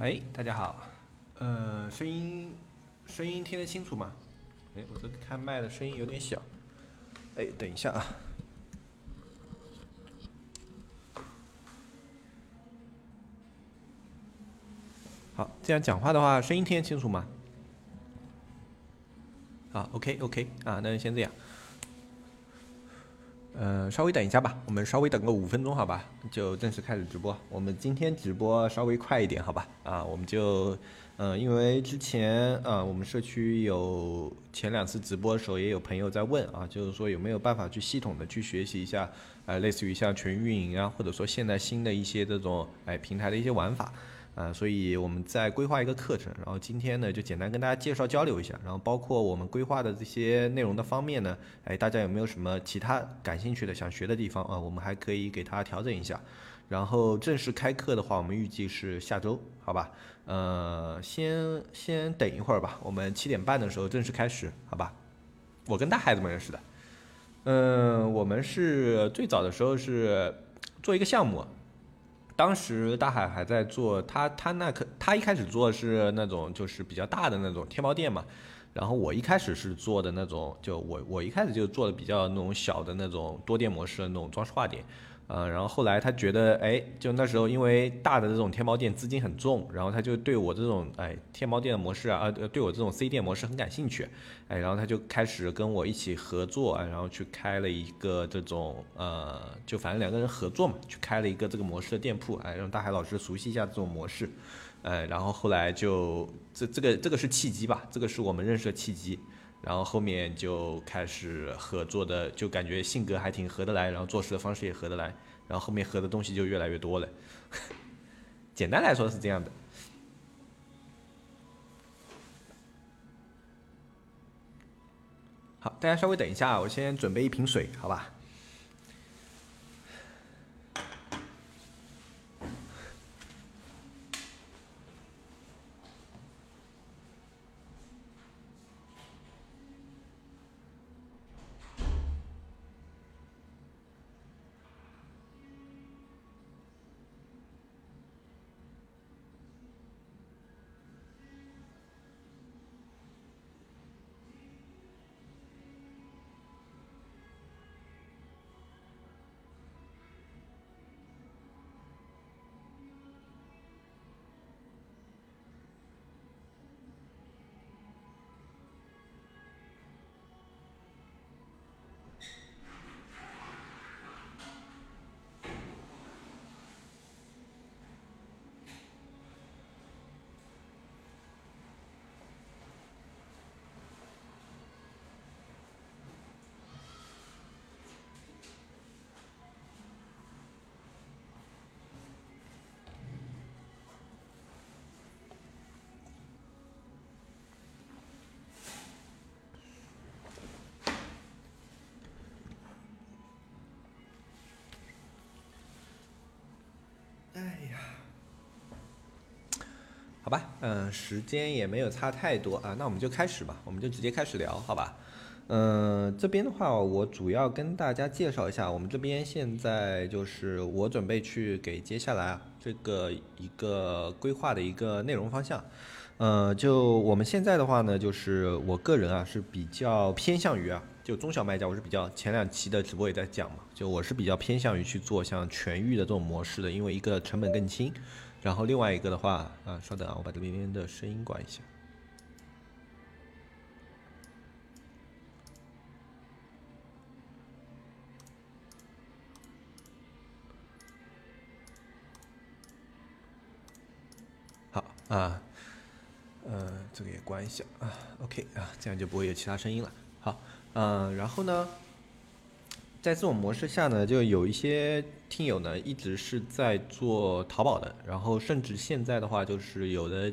哎，大家好，呃，声音声音听得清楚吗？哎，我这开麦的声音有点小，哎，等一下啊。好，这样讲话的话，声音听得清楚吗？啊，OK OK，啊，那就先这样。呃，稍微等一下吧，我们稍微等个五分钟，好吧，就正式开始直播。我们今天直播稍微快一点，好吧？啊，我们就，嗯，因为之前啊，我们社区有前两次直播的时候，也有朋友在问啊，就是说有没有办法去系统的去学习一下，呃，类似于像全运营啊，或者说现在新的一些这种哎平台的一些玩法。啊，所以我们在规划一个课程，然后今天呢就简单跟大家介绍交流一下，然后包括我们规划的这些内容的方面呢，哎，大家有没有什么其他感兴趣的想学的地方啊？我们还可以给他调整一下。然后正式开课的话，我们预计是下周，好吧？呃，先先等一会儿吧，我们七点半的时候正式开始，好吧？我跟大孩子们认识的，嗯，我们是最早的时候是做一个项目。当时大海还在做，他他那可他一开始做的是那种就是比较大的那种天猫店嘛，然后我一开始是做的那种，就我我一开始就做的比较那种小的那种多店模式的那种装饰画店。呃，然后后来他觉得，哎，就那时候因为大的这种天猫店资金很重，然后他就对我这种哎天猫店的模式啊，呃，对我这种 C 店模式很感兴趣，哎，然后他就开始跟我一起合作，啊，然后去开了一个这种呃，就反正两个人合作嘛，去开了一个这个模式的店铺，哎，让大海老师熟悉一下这种模式，呃，然后后来就这这个这个是契机吧，这个是我们认识的契机。然后后面就开始合作的，就感觉性格还挺合得来，然后做事的方式也合得来，然后后面合的东西就越来越多了。简单来说是这样的。好，大家稍微等一下，我先准备一瓶水，好吧？好吧，嗯，时间也没有差太多啊，那我们就开始吧，我们就直接开始聊，好吧？嗯，这边的话，我主要跟大家介绍一下，我们这边现在就是我准备去给接下来这个一个规划的一个内容方向。呃，就我们现在的话呢，就是我个人啊是比较偏向于啊，就中小卖家，我是比较前两期的直播也在讲嘛，就我是比较偏向于去做像全域的这种模式的，因为一个成本更轻，然后另外一个的话啊，稍等啊，我把这边的声音关一下。好啊。呃，这个也关一下啊，OK 啊，这样就不会有其他声音了。好，嗯，然后呢，在这种模式下呢，就有一些听友呢一直是在做淘宝的，然后甚至现在的话，就是有的。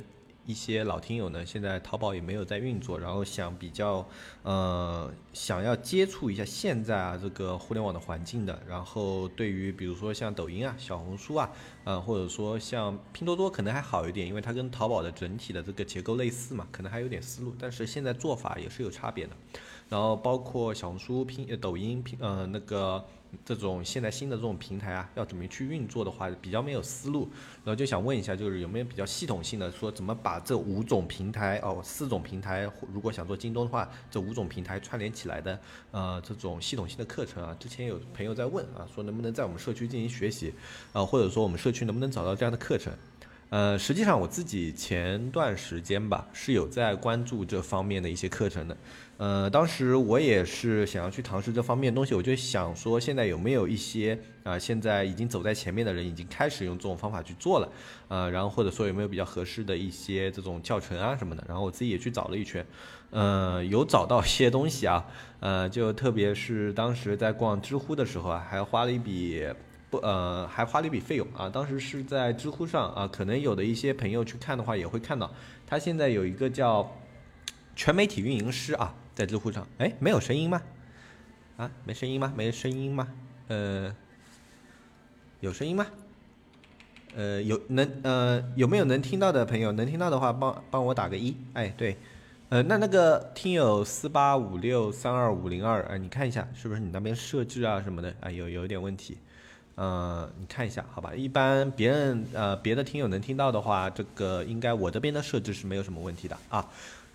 一些老听友呢，现在淘宝也没有在运作，然后想比较，呃，想要接触一下现在啊这个互联网的环境的，然后对于比如说像抖音啊、小红书啊，呃，或者说像拼多多可能还好一点，因为它跟淘宝的整体的这个结构类似嘛，可能还有点思路，但是现在做法也是有差别的。然后包括小红书、拼抖音、拼呃那个这种现在新的这种平台啊，要怎么去运作的话，比较没有思路，然后就想问一下，就是有没有比较系统性的说，怎么把这五种平台哦，四种平台，如果想做京东的话，这五种平台串联起来的，呃，这种系统性的课程啊，之前有朋友在问啊，说能不能在我们社区进行学习，啊，或者说我们社区能不能找到这样的课程？呃，实际上我自己前段时间吧，是有在关注这方面的一些课程的。呃，当时我也是想要去尝试这方面东西，我就想说，现在有没有一些啊，现在已经走在前面的人，已经开始用这种方法去做了，呃，然后或者说有没有比较合适的一些这种教程啊什么的，然后我自己也去找了一圈，呃，有找到一些东西啊，呃，就特别是当时在逛知乎的时候啊，还花了一笔不呃，还花了一笔费用啊，当时是在知乎上啊，可能有的一些朋友去看的话也会看到，他现在有一个叫全媒体运营师啊。在知乎上，哎，没有声音吗？啊，没声音吗？没声音吗？呃，有声音吗？呃，有能呃有没有能听到的朋友？能听到的话，帮帮我打个一。哎，对，呃，那那个听友四八五六三二五零二，哎，你看一下是不是你那边设置啊什么的啊有有一点问题？呃，你看一下好吧。一般别人呃别的听友能听到的话，这个应该我这边的设置是没有什么问题的啊。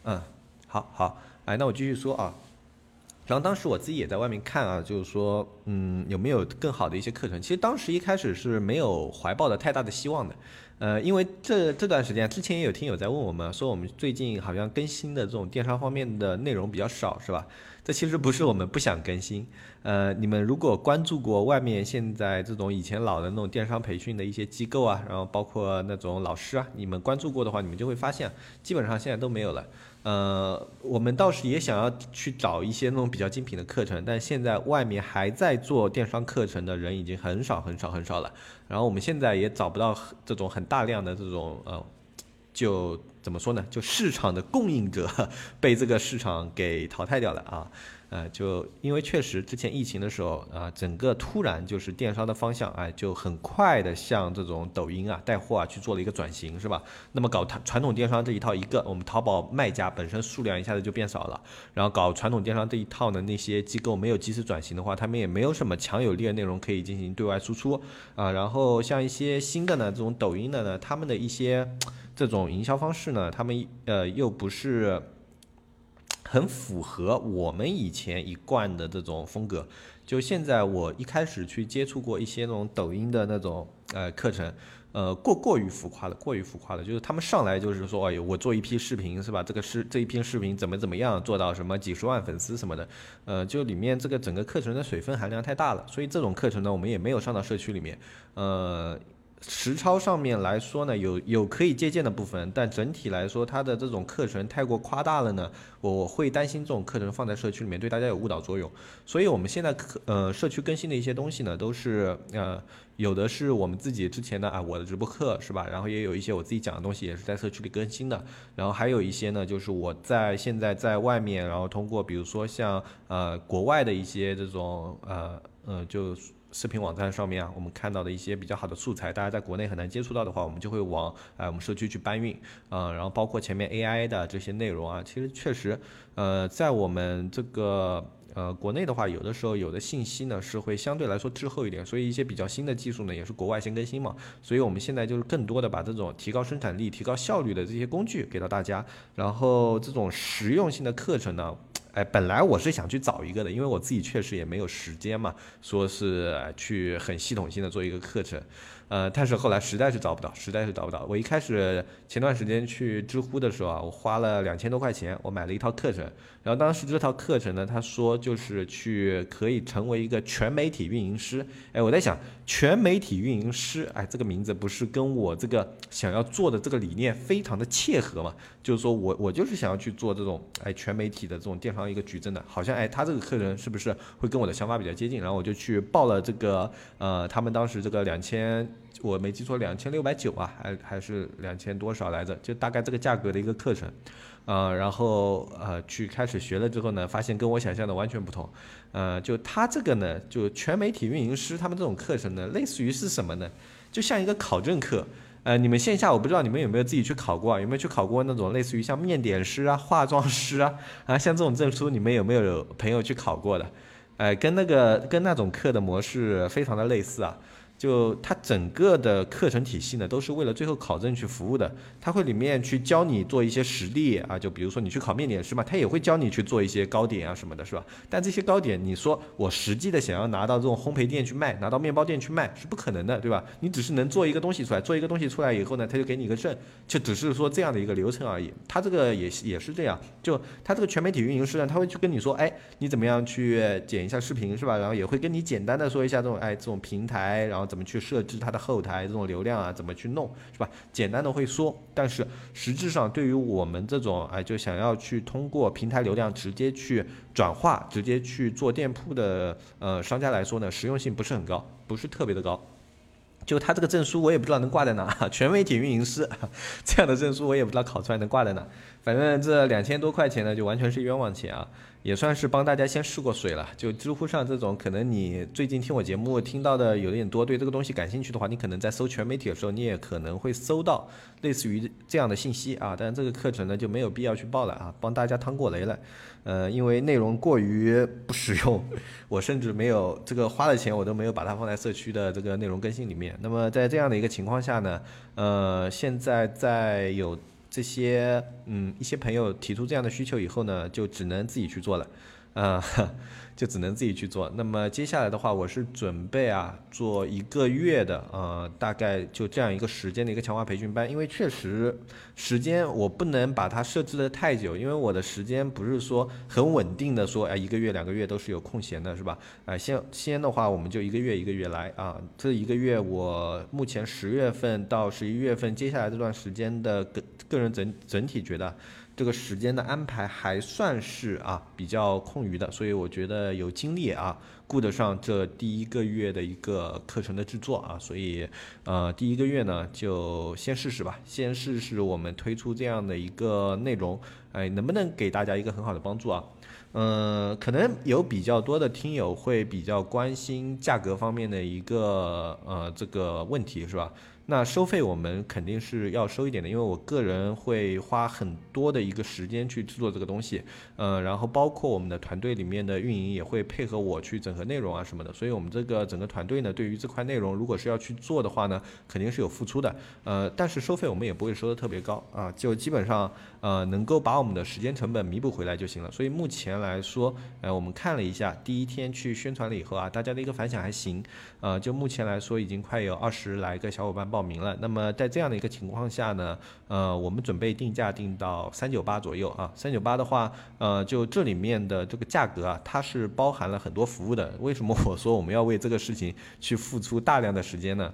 嗯，好好。哎，那我继续说啊，然后当时我自己也在外面看啊，就是说，嗯，有没有更好的一些课程？其实当时一开始是没有怀抱的太大的希望的，呃，因为这这段时间之前也有听友在问我们，说我们最近好像更新的这种电商方面的内容比较少，是吧？这其实不是我们不想更新，呃，你们如果关注过外面现在这种以前老的那种电商培训的一些机构啊，然后包括那种老师啊，你们关注过的话，你们就会发现，基本上现在都没有了。呃，我们倒是也想要去找一些那种比较精品的课程，但现在外面还在做电商课程的人已经很少很少很少了。然后我们现在也找不到这种很大量的这种呃，就怎么说呢？就市场的供应者 被这个市场给淘汰掉了啊。呃，就因为确实之前疫情的时候啊，整个突然就是电商的方向，哎，就很快的向这种抖音啊带货啊去做了一个转型，是吧？那么搞传统电商这一套，一个我们淘宝卖家本身数量一下子就变少了，然后搞传统电商这一套呢，那些机构没有及时转型的话，他们也没有什么强有力的内容可以进行对外输出啊。然后像一些新的呢，这种抖音的呢，他们的一些这种营销方式呢，他们呃又不是。很符合我们以前一贯的这种风格。就现在，我一开始去接触过一些那种抖音的那种呃课程，呃过过于浮夸了，过于浮夸了。就是他们上来就是说，哎呦，我做一批视频是吧？这个是这一批视频怎么怎么样做到什么几十万粉丝什么的，呃，就里面这个整个课程的水分含量太大了。所以这种课程呢，我们也没有上到社区里面，呃。实操上面来说呢，有有可以借鉴的部分，但整体来说，它的这种课程太过夸大了呢，我会担心这种课程放在社区里面对大家有误导作用。所以我们现在课呃社区更新的一些东西呢，都是呃有的是我们自己之前的啊我的直播课是吧？然后也有一些我自己讲的东西也是在社区里更新的，然后还有一些呢就是我在现在在外面，然后通过比如说像呃国外的一些这种呃呃就。视频网站上面啊，我们看到的一些比较好的素材，大家在国内很难接触到的话，我们就会往哎我们社区去搬运啊。然后包括前面 AI 的这些内容啊，其实确实，呃，在我们这个呃国内的话，有的时候有的信息呢是会相对来说滞后一点，所以一些比较新的技术呢也是国外先更新嘛。所以我们现在就是更多的把这种提高生产力、提高效率的这些工具给到大家，然后这种实用性的课程呢。哎，本来我是想去找一个的，因为我自己确实也没有时间嘛，说是去很系统性的做一个课程。呃，但是后来实在是找不到，实在是找不到。我一开始前段时间去知乎的时候啊，我花了两千多块钱，我买了一套课程。然后当时这套课程呢，他说就是去可以成为一个全媒体运营师。哎，我在想，全媒体运营师，哎，这个名字不是跟我这个想要做的这个理念非常的切合嘛？就是说我我就是想要去做这种哎全媒体的这种电商一个矩阵的，好像哎他这个课程是不是会跟我的想法比较接近？然后我就去报了这个呃他们当时这个两千。我没记错，两千六百九啊，还还是两千多少来着？就大概这个价格的一个课程，呃，然后呃去开始学了之后呢，发现跟我想象的完全不同，呃，就他这个呢，就全媒体运营师他们这种课程呢，类似于是什么呢？就像一个考证课，呃，你们线下我不知道你们有没有自己去考过，啊有没有去考过那种类似于像面点师啊、化妆师啊啊，像这种证书，你们有没有朋友去考过的？哎，跟那个跟那种课的模式非常的类似啊。就它整个的课程体系呢，都是为了最后考证去服务的。它会里面去教你做一些实例啊，就比如说你去考面点师嘛，它也会教你去做一些糕点啊什么的，是吧？但这些糕点，你说我实际的想要拿到这种烘焙店去卖，拿到面包店去卖是不可能的，对吧？你只是能做一个东西出来，做一个东西出来以后呢，他就给你一个证，就只是说这样的一个流程而已。他这个也也是这样，就他这个全媒体运营师呢，他会去跟你说，哎，你怎么样去剪一下视频，是吧？然后也会跟你简单的说一下这种，哎，这种平台，然后。怎么去设置它的后台这种流量啊？怎么去弄是吧？简单的会说，但是实质上对于我们这种哎，就想要去通过平台流量直接去转化、直接去做店铺的呃商家来说呢，实用性不是很高，不是特别的高。就他这个证书，我也不知道能挂在哪，全媒体运营师这样的证书，我也不知道考出来能挂在哪。反正这两千多块钱呢，就完全是冤枉钱啊。也算是帮大家先试过水了。就知乎上这种，可能你最近听我节目听到的有点多，对这个东西感兴趣的话，你可能在搜全媒体的时候，你也可能会搜到类似于这样的信息啊。但是这个课程呢，就没有必要去报了啊，帮大家趟过雷了。呃，因为内容过于不实用，我甚至没有这个花了钱，我都没有把它放在社区的这个内容更新里面。那么在这样的一个情况下呢，呃，现在在有。这些嗯，一些朋友提出这样的需求以后呢，就只能自己去做了，啊。就只能自己去做。那么接下来的话，我是准备啊做一个月的，呃，大概就这样一个时间的一个强化培训班。因为确实时间我不能把它设置的太久，因为我的时间不是说很稳定的，说哎一个月两个月都是有空闲的，是吧？哎，先先的话我们就一个月一个月来啊。这一个月我目前十月份到十一月份，接下来这段时间的个个人整整体觉得。这个时间的安排还算是啊比较空余的，所以我觉得有精力啊顾得上这第一个月的一个课程的制作啊，所以呃第一个月呢就先试试吧，先试试我们推出这样的一个内容，哎能不能给大家一个很好的帮助啊？嗯，可能有比较多的听友会比较关心价格方面的一个呃这个问题是吧？那收费我们肯定是要收一点的，因为我个人会花很多的一个时间去制作这个东西，呃，然后包括我们的团队里面的运营也会配合我去整合内容啊什么的，所以我们这个整个团队呢，对于这块内容如果是要去做的话呢，肯定是有付出的，呃，但是收费我们也不会收的特别高啊，就基本上呃能够把我们的时间成本弥补回来就行了。所以目前来说，呃，我们看了一下第一天去宣传了以后啊，大家的一个反响还行，呃，就目前来说已经快有二十来个小伙伴报。报名了，那么在这样的一个情况下呢，呃，我们准备定价定到三九八左右啊。三九八的话，呃，就这里面的这个价格啊，它是包含了很多服务的。为什么我说我们要为这个事情去付出大量的时间呢？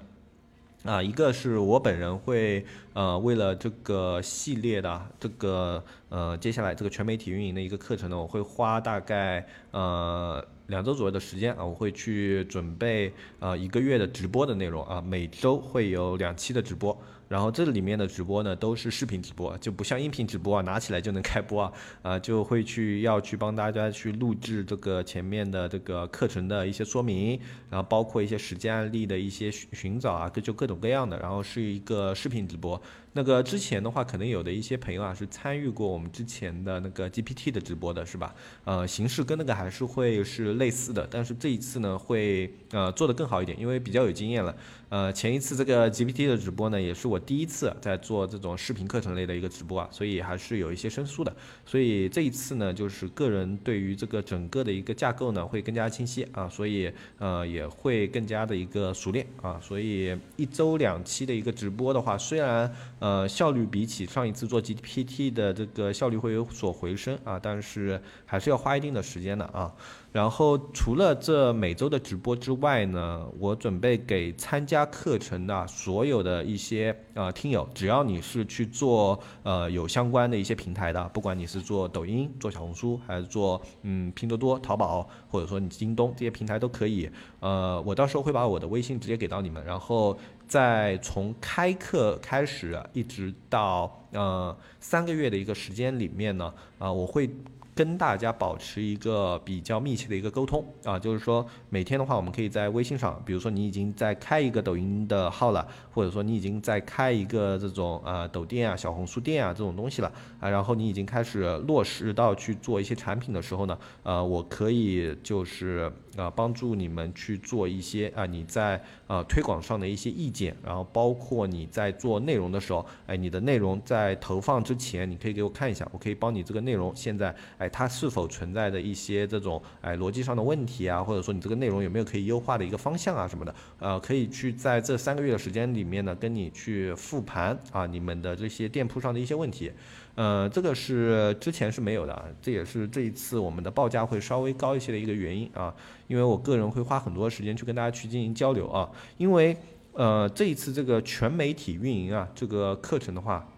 啊，一个是我本人会呃，为了这个系列的这个呃，接下来这个全媒体运营的一个课程呢，我会花大概呃。两周左右的时间啊，我会去准备呃一个月的直播的内容啊，每周会有两期的直播。然后这里面的直播呢，都是视频直播，就不像音频直播啊，拿起来就能开播啊，啊，就会去要去帮大家去录制这个前面的这个课程的一些说明，然后包括一些实践案例的一些寻寻找啊，各就各种各样的，然后是一个视频直播。那个之前的话，可能有的一些朋友啊是参与过我们之前的那个 GPT 的直播的，是吧？呃，形式跟那个还是会是类似的，但是这一次呢，会呃做得更好一点，因为比较有经验了。呃，前一次这个 GPT 的直播呢，也是我第一次在做这种视频课程类的一个直播啊，所以还是有一些生疏的。所以这一次呢，就是个人对于这个整个的一个架构呢，会更加清晰啊，所以呃也会更加的一个熟练啊。所以一周两期的一个直播的话，虽然呃呃效率比起上一次做 GPT 的这个效率会有所回升啊，但是还是要花一定的时间的啊。然后除了这每周的直播之外呢，我准备给参加课程的所有的一些呃听友，只要你是去做呃有相关的一些平台的，不管你是做抖音、做小红书，还是做嗯拼多多、淘宝，或者说你京东这些平台都可以。呃，我到时候会把我的微信直接给到你们，然后在从开课开始一直到。呃三个月的一个时间里面呢，啊，我会。跟大家保持一个比较密切的一个沟通啊，就是说每天的话，我们可以在微信上，比如说你已经在开一个抖音的号了，或者说你已经在开一个这种啊抖店啊、小红书店啊这种东西了啊，然后你已经开始落实到去做一些产品的时候呢，呃，我可以就是啊帮助你们去做一些啊你在呃推广上的一些意见，然后包括你在做内容的时候，哎，你的内容在投放之前，你可以给我看一下，我可以帮你这个内容现在哎。它是否存在的一些这种哎逻辑上的问题啊，或者说你这个内容有没有可以优化的一个方向啊什么的，呃，可以去在这三个月的时间里面呢，跟你去复盘啊你们的这些店铺上的一些问题，呃，这个是之前是没有的，这也是这一次我们的报价会稍微高一些的一个原因啊，因为我个人会花很多时间去跟大家去进行交流啊，因为呃这一次这个全媒体运营啊这个课程的话，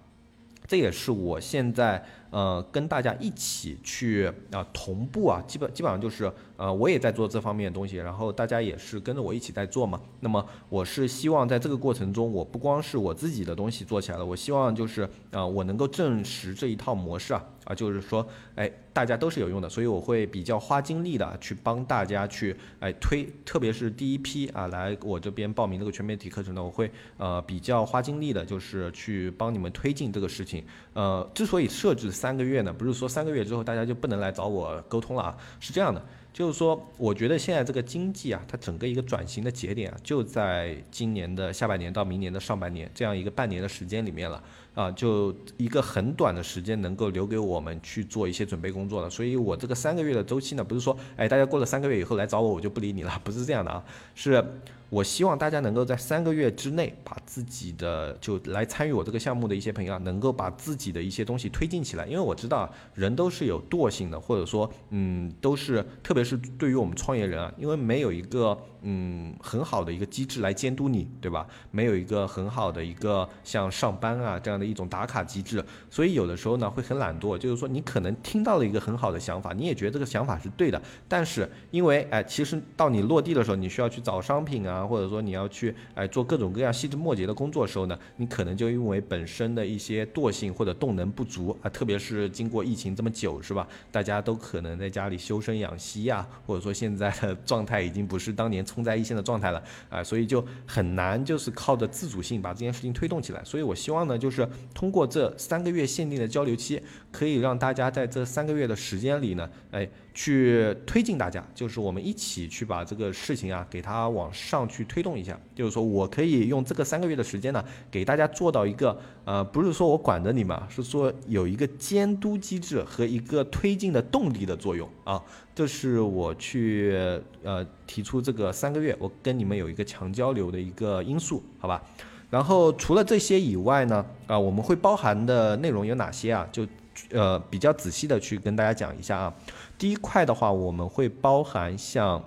这也是我现在。呃，跟大家一起去啊，同步啊，基本基本上就是呃，我也在做这方面的东西，然后大家也是跟着我一起在做嘛。那么我是希望在这个过程中，我不光是我自己的东西做起来了，我希望就是啊，我能够证实这一套模式啊啊，就是说，哎，大家都是有用的，所以我会比较花精力的去帮大家去哎推，特别是第一批啊来我这边报名这个全媒体课程呢，我会呃比较花精力的，就是去帮你们推进这个事情。呃，之所以设置。三个月呢，不是说三个月之后大家就不能来找我沟通了啊，是这样的，就是说，我觉得现在这个经济啊，它整个一个转型的节点啊，就在今年的下半年到明年的上半年这样一个半年的时间里面了啊，就一个很短的时间能够留给我们去做一些准备工作了，所以我这个三个月的周期呢，不是说，哎，大家过了三个月以后来找我，我就不理你了，不是这样的啊，是。我希望大家能够在三个月之内，把自己的就来参与我这个项目的一些朋友啊，能够把自己的一些东西推进起来。因为我知道人都是有惰性的，或者说，嗯，都是，特别是对于我们创业人啊，因为没有一个。嗯，很好的一个机制来监督你，对吧？没有一个很好的一个像上班啊这样的一种打卡机制，所以有的时候呢会很懒惰。就是说，你可能听到了一个很好的想法，你也觉得这个想法是对的，但是因为哎，其实到你落地的时候，你需要去找商品啊，啊或者说你要去哎做各种各样细枝末节的工作的时候呢，你可能就因为本身的一些惰性或者动能不足啊，特别是经过疫情这么久，是吧？大家都可能在家里修身养息呀，或者说现在的状态已经不是当年。冲在一线的状态了啊，所以就很难就是靠着自主性把这件事情推动起来。所以我希望呢，就是通过这三个月限定的交流期，可以让大家在这三个月的时间里呢，哎。去推进大家，就是我们一起去把这个事情啊，给它往上去推动一下。就是说我可以用这个三个月的时间呢，给大家做到一个，呃，不是说我管着你们，是说有一个监督机制和一个推进的动力的作用啊。这是我去呃提出这个三个月，我跟你们有一个强交流的一个因素，好吧？然后除了这些以外呢，啊，我们会包含的内容有哪些啊？就呃比较仔细的去跟大家讲一下啊。第一块的话，我们会包含像，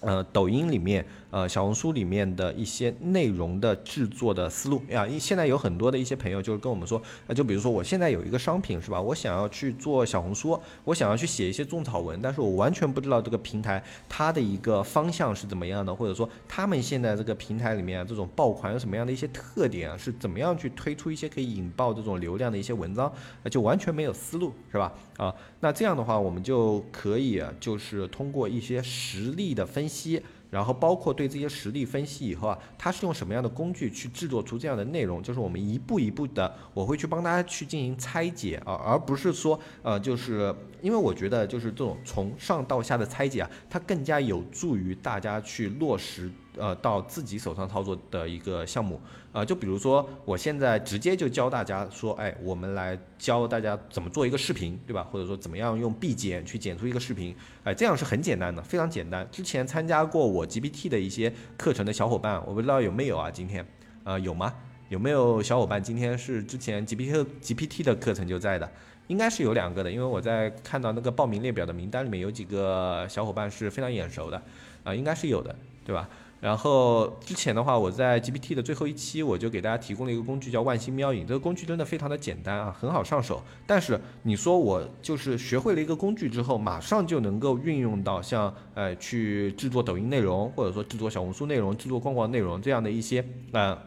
呃，抖音里面。呃，小红书里面的一些内容的制作的思路呀，因现在有很多的一些朋友就是跟我们说，那就比如说我现在有一个商品是吧，我想要去做小红书，我想要去写一些种草文，但是我完全不知道这个平台它的一个方向是怎么样的，或者说他们现在这个平台里面这种爆款有什么样的一些特点啊，是怎么样去推出一些可以引爆这种流量的一些文章，就完全没有思路是吧？啊，那这样的话我们就可以就是通过一些实例的分析。然后包括对这些实例分析以后啊，它是用什么样的工具去制作出这样的内容？就是我们一步一步的，我会去帮大家去进行拆解啊，而不是说呃，就是因为我觉得就是这种从上到下的拆解啊，它更加有助于大家去落实。呃，到自己手上操作的一个项目，啊，就比如说我现在直接就教大家说，哎，我们来教大家怎么做一个视频，对吧？或者说怎么样用 B 剪去剪出一个视频，哎，这样是很简单的，非常简单。之前参加过我 GPT 的一些课程的小伙伴，我不知道有没有啊？今天，呃，有吗？有没有小伙伴今天是之前 GPT GPT 的课程就在的？应该是有两个的，因为我在看到那个报名列表的名单里面有几个小伙伴是非常眼熟的，啊，应该是有的，对吧？然后之前的话，我在 GPT 的最后一期，我就给大家提供了一个工具，叫万星喵影。这个工具真的非常的简单啊，很好上手。但是你说我就是学会了一个工具之后，马上就能够运用到像呃去制作抖音内容，或者说制作小红书内容、制作逛逛内容这样的一些呃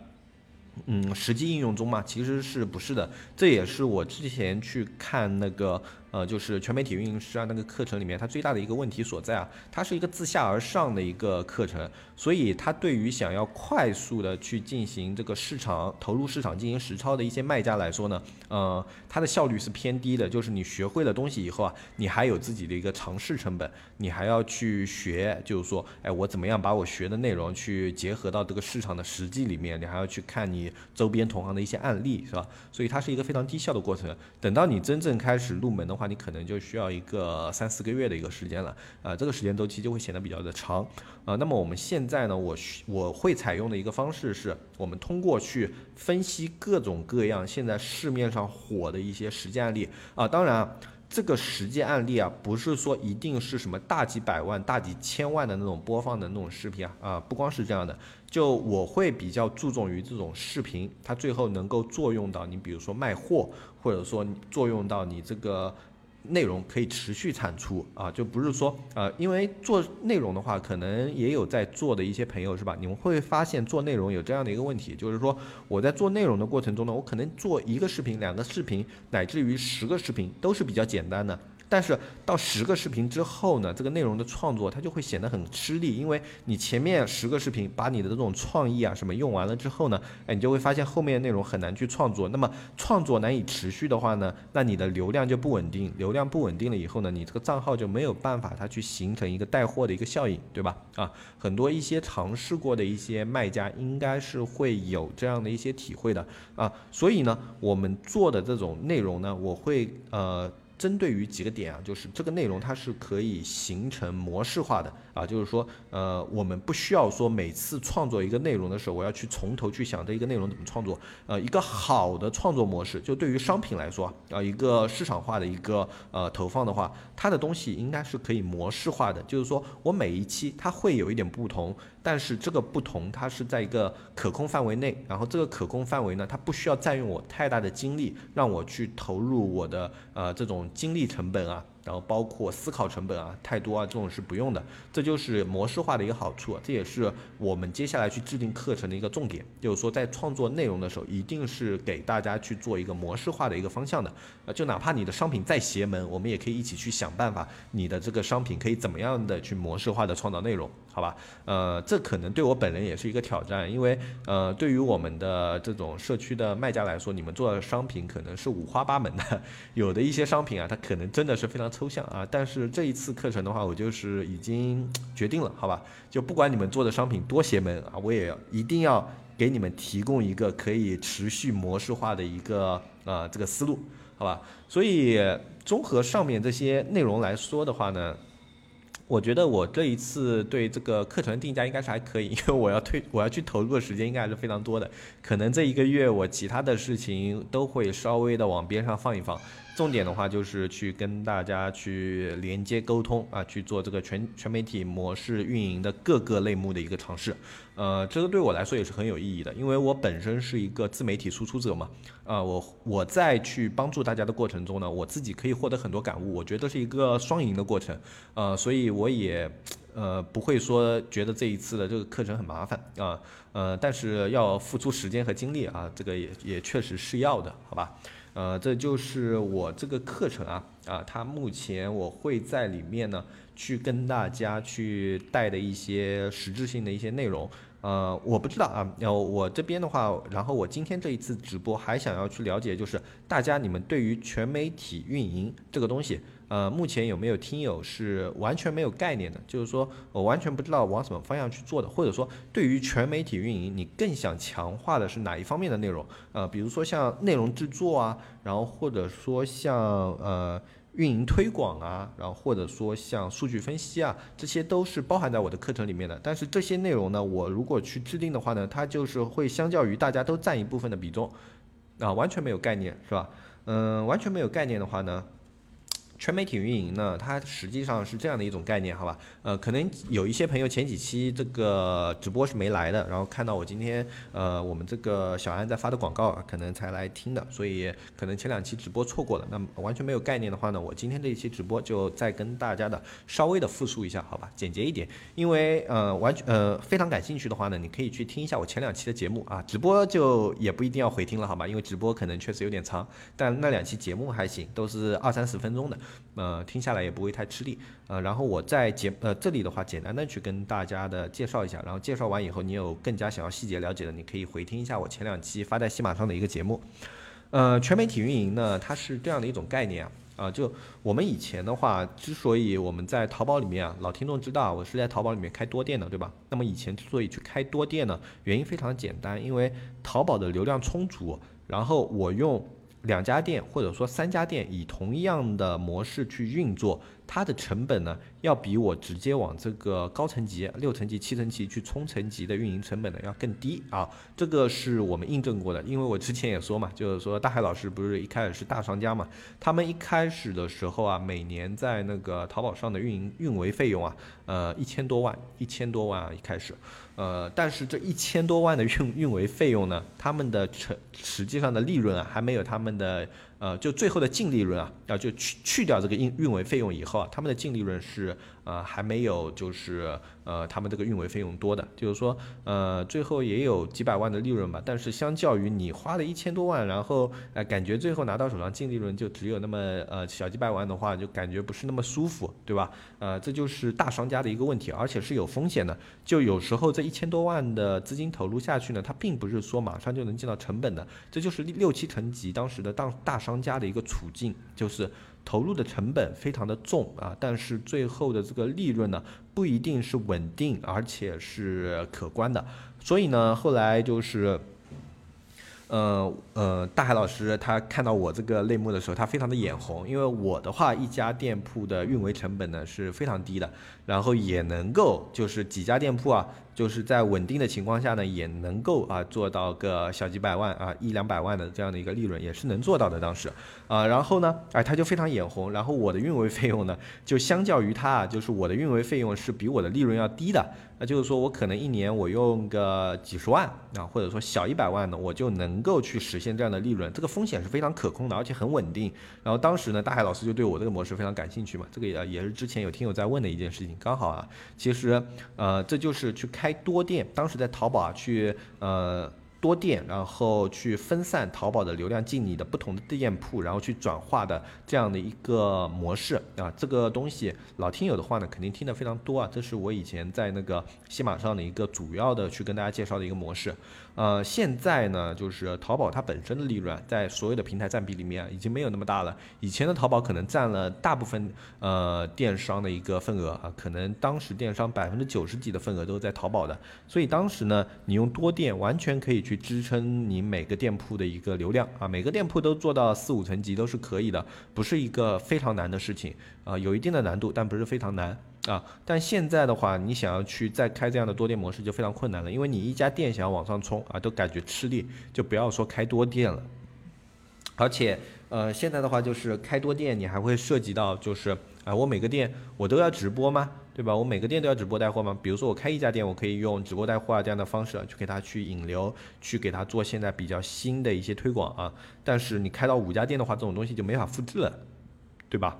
嗯，实际应用中嘛，其实是不是的？这也是我之前去看那个。呃，就是全媒体运营师啊，那个课程里面，它最大的一个问题所在啊，它是一个自下而上的一个课程，所以它对于想要快速的去进行这个市场投入市场进行实操的一些卖家来说呢，呃，它的效率是偏低的。就是你学会了东西以后啊，你还有自己的一个尝试成本，你还要去学，就是说，哎，我怎么样把我学的内容去结合到这个市场的实际里面，你还要去看你周边同行的一些案例，是吧？所以它是一个非常低效的过程。等到你真正开始入门的话，你可能就需要一个三四个月的一个时间了，啊，这个时间周期就会显得比较的长，啊，那么我们现在呢，我我会采用的一个方式是，我们通过去分析各种各样现在市面上火的一些实际案例，啊，当然这个实际案例啊，不是说一定是什么大几百万、大几千万的那种播放的那种视频啊，啊，不光是这样的，就我会比较注重于这种视频，它最后能够作用到你，比如说卖货，或者说作用到你这个。内容可以持续产出啊，就不是说呃，因为做内容的话，可能也有在做的一些朋友是吧？你们会发现做内容有这样的一个问题，就是说我在做内容的过程中呢，我可能做一个视频、两个视频，乃至于十个视频都是比较简单的。但是到十个视频之后呢，这个内容的创作它就会显得很吃力，因为你前面十个视频把你的这种创意啊什么用完了之后呢，哎，你就会发现后面的内容很难去创作。那么创作难以持续的话呢，那你的流量就不稳定，流量不稳定了以后呢，你这个账号就没有办法它去形成一个带货的一个效应，对吧？啊，很多一些尝试过的一些卖家应该是会有这样的一些体会的啊。所以呢，我们做的这种内容呢，我会呃。针对于几个点啊，就是这个内容它是可以形成模式化的啊，就是说，呃，我们不需要说每次创作一个内容的时候，我要去从头去想这一个内容怎么创作。呃，一个好的创作模式，就对于商品来说啊，一个市场化的一个呃投放的话，它的东西应该是可以模式化的，就是说我每一期它会有一点不同。但是这个不同，它是在一个可控范围内，然后这个可控范围呢，它不需要占用我太大的精力，让我去投入我的呃这种精力成本啊。然后包括思考成本啊太多啊这种是不用的，这就是模式化的一个好处，这也是我们接下来去制定课程的一个重点，就是说在创作内容的时候，一定是给大家去做一个模式化的一个方向的，呃，就哪怕你的商品再邪门，我们也可以一起去想办法，你的这个商品可以怎么样的去模式化的创造内容，好吧？呃，这可能对我本人也是一个挑战，因为呃，对于我们的这种社区的卖家来说，你们做的商品可能是五花八门的，有的一些商品啊，它可能真的是非常。抽象啊，但是这一次课程的话，我就是已经决定了，好吧？就不管你们做的商品多邪门啊，我也要一定要给你们提供一个可以持续模式化的一个啊这个思路，好吧？所以综合上面这些内容来说的话呢。我觉得我这一次对这个课程定价应该是还可以，因为我要推我要去投入的时间应该还是非常多的，可能这一个月我其他的事情都会稍微的往边上放一放，重点的话就是去跟大家去连接沟通啊，去做这个全全媒体模式运营的各个类目的一个尝试。呃，这个对我来说也是很有意义的，因为我本身是一个自媒体输出者嘛，啊，我我在去帮助大家的过程中呢，我自己可以获得很多感悟，我觉得是一个双赢的过程，呃，所以我也呃不会说觉得这一次的这个课程很麻烦啊，呃，但是要付出时间和精力啊，这个也也确实是要的，好吧？呃，这就是我这个课程啊，啊，它目前我会在里面呢去跟大家去带的一些实质性的一些内容。呃，我不知道啊，然后我这边的话，然后我今天这一次直播还想要去了解，就是大家你们对于全媒体运营这个东西，呃，目前有没有听友是完全没有概念的？就是说我完全不知道往什么方向去做的，或者说对于全媒体运营，你更想强化的是哪一方面的内容？呃，比如说像内容制作啊，然后或者说像呃。运营推广啊，然后或者说像数据分析啊，这些都是包含在我的课程里面的。但是这些内容呢，我如果去制定的话呢，它就是会相较于大家都占一部分的比重，啊，完全没有概念，是吧？嗯，完全没有概念的话呢，全媒体运营呢，它实际上是这样的一种概念，好吧？呃，可能有一些朋友前几期这个直播是没来的，然后看到我今天呃我们这个小安在发的广告，可能才来听的，所以可能前两期直播错过了。那完全没有概念的话呢，我今天这一期直播就再跟大家的稍微的复述一下，好吧？简洁一点，因为呃完全呃非常感兴趣的话呢，你可以去听一下我前两期的节目啊，直播就也不一定要回听了，好吧？因为直播可能确实有点长，但那两期节目还行，都是二三十分钟的。呃，听下来也不会太吃力，呃，然后我在节呃这里的话，简单的去跟大家的介绍一下，然后介绍完以后，你有更加想要细节了解的，你可以回听一下我前两期发在喜马上的一个节目。呃，全媒体运营呢，它是这样的一种概念啊，啊，就我们以前的话，之所以我们在淘宝里面啊，老听众知道我是在淘宝里面开多店的，对吧？那么以前之所以去开多店呢，原因非常简单，因为淘宝的流量充足，然后我用。两家店或者说三家店以同样的模式去运作，它的成本呢，要比我直接往这个高层级、六层级、七层级去冲层级的运营成本呢要更低啊。这个是我们印证过的，因为我之前也说嘛，就是说大海老师不是一开始是大商家嘛，他们一开始的时候啊，每年在那个淘宝上的运营运维费用啊，呃一千多万，一千多万啊一开始。呃，但是这一千多万的运运维费用呢，他们的成实际上的利润啊，还没有他们的呃，就最后的净利润啊，要，就去去掉这个运运维费用以后啊，他们的净利润是呃还没有就是呃他们这个运维费用多的，就是说呃最后也有几百万的利润吧，但是相较于你花了一千多万，然后呃感觉最后拿到手上净利润就只有那么呃小几百万的话，就感觉不是那么舒服，对吧？呃，这就是大商家的一个问题，而且是有风险的，就有时候这。一千多万的资金投入下去呢，它并不是说马上就能见到成本的，这就是六七成级当时的大大商家的一个处境，就是投入的成本非常的重啊，但是最后的这个利润呢不一定是稳定，而且是可观的，所以呢，后来就是。呃呃，大海老师他看到我这个类目的时候，他非常的眼红，因为我的话一家店铺的运维成本呢是非常低的，然后也能够就是几家店铺啊，就是在稳定的情况下呢，也能够啊做到个小几百万啊一两百万的这样的一个利润，也是能做到的当时啊，然后呢，哎他就非常眼红，然后我的运维费用呢，就相较于他啊，就是我的运维费用是比我的利润要低的。那就是说我可能一年我用个几十万啊，或者说小一百万呢，我就能够去实现这样的利润，这个风险是非常可控的，而且很稳定。然后当时呢，大海老师就对我这个模式非常感兴趣嘛，这个也也是之前有听友在问的一件事情，刚好啊，其实呃这就是去开多店，当时在淘宝啊去呃。多店，然后去分散淘宝的流量进你的不同的店铺，然后去转化的这样的一个模式啊，这个东西老听友的话呢，肯定听得非常多啊，这是我以前在那个西马上的一个主要的去跟大家介绍的一个模式。呃，现在呢，就是淘宝它本身的利润在所有的平台占比里面已经没有那么大了。以前的淘宝可能占了大部分呃电商的一个份额啊，可能当时电商百分之九十几的份额都是在淘宝的。所以当时呢，你用多店完全可以去支撑你每个店铺的一个流量啊，每个店铺都做到四五层级都是可以的，不是一个非常难的事情啊，有一定的难度，但不是非常难。啊，但现在的话，你想要去再开这样的多店模式就非常困难了，因为你一家店想要往上冲啊，都感觉吃力，就不要说开多店了。而且，呃，现在的话就是开多店，你还会涉及到就是啊，我每个店我都要直播吗？对吧？我每个店都要直播带货吗？比如说我开一家店，我可以用直播带货啊这样的方式去给他去引流，去给他做现在比较新的一些推广啊。但是你开到五家店的话，这种东西就没法复制了，对吧？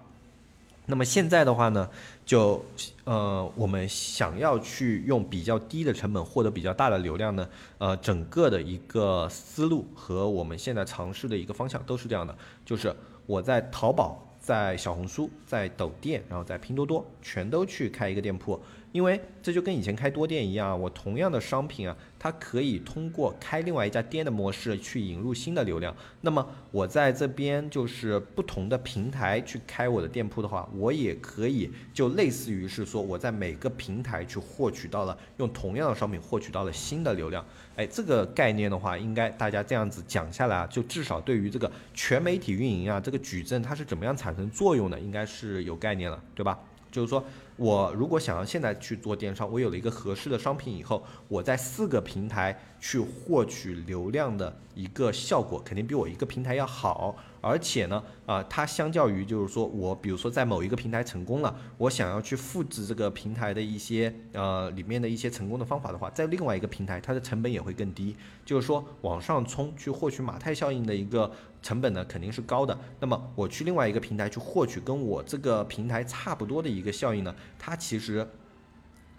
那么现在的话呢，就呃，我们想要去用比较低的成本获得比较大的流量呢，呃，整个的一个思路和我们现在尝试的一个方向都是这样的，就是我在淘宝、在小红书、在抖店，然后在拼多多，全都去开一个店铺。因为这就跟以前开多店一样，我同样的商品啊，它可以通过开另外一家店的模式去引入新的流量。那么我在这边就是不同的平台去开我的店铺的话，我也可以就类似于是说我在每个平台去获取到了用同样的商品获取到了新的流量。哎，这个概念的话，应该大家这样子讲下来啊，就至少对于这个全媒体运营啊，这个矩阵它是怎么样产生作用的，应该是有概念了，对吧？就是说。我如果想要现在去做电商，我有了一个合适的商品以后，我在四个平台去获取流量的一个效果，肯定比我一个平台要好。而且呢，啊，它相较于就是说我比如说在某一个平台成功了，我想要去复制这个平台的一些呃里面的一些成功的方法的话，在另外一个平台它的成本也会更低，就是说往上冲去获取马太效应的一个成本呢肯定是高的。那么我去另外一个平台去获取跟我这个平台差不多的一个效应呢，它其实。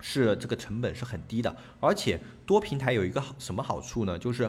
是这个成本是很低的，而且多平台有一个好什么好处呢？就是，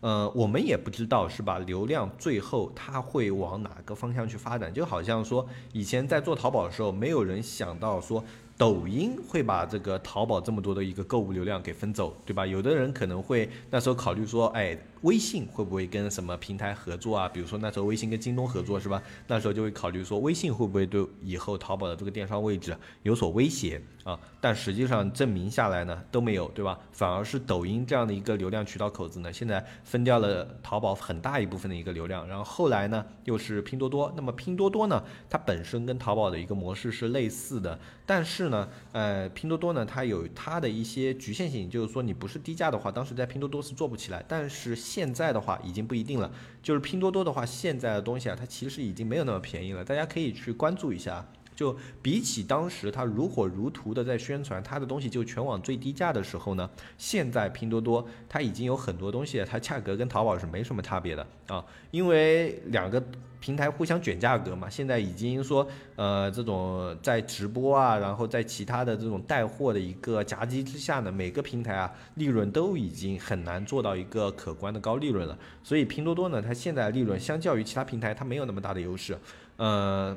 呃，我们也不知道是吧？流量最后它会往哪个方向去发展？就好像说以前在做淘宝的时候，没有人想到说。抖音会把这个淘宝这么多的一个购物流量给分走，对吧？有的人可能会那时候考虑说，哎，微信会不会跟什么平台合作啊？比如说那时候微信跟京东合作是吧？那时候就会考虑说，微信会不会对以后淘宝的这个电商位置有所威胁啊？但实际上证明下来呢，都没有，对吧？反而是抖音这样的一个流量渠道口子呢，现在分掉了淘宝很大一部分的一个流量。然后后来呢，又是拼多多。那么拼多多呢，它本身跟淘宝的一个模式是类似的，但是。呢，呃，拼多多呢，它有它的一些局限性，就是说你不是低价的话，当时在拼多多是做不起来。但是现在的话已经不一定了，就是拼多多的话，现在的东西啊，它其实已经没有那么便宜了。大家可以去关注一下，就比起当时它如火如荼的在宣传它的东西就全网最低价的时候呢，现在拼多多它已经有很多东西，它价格跟淘宝是没什么差别的啊，因为两个。平台互相卷价格嘛，现在已经说，呃，这种在直播啊，然后在其他的这种带货的一个夹击之下呢，每个平台啊，利润都已经很难做到一个可观的高利润了。所以拼多多呢，它现在利润相较于其他平台，它没有那么大的优势。呃，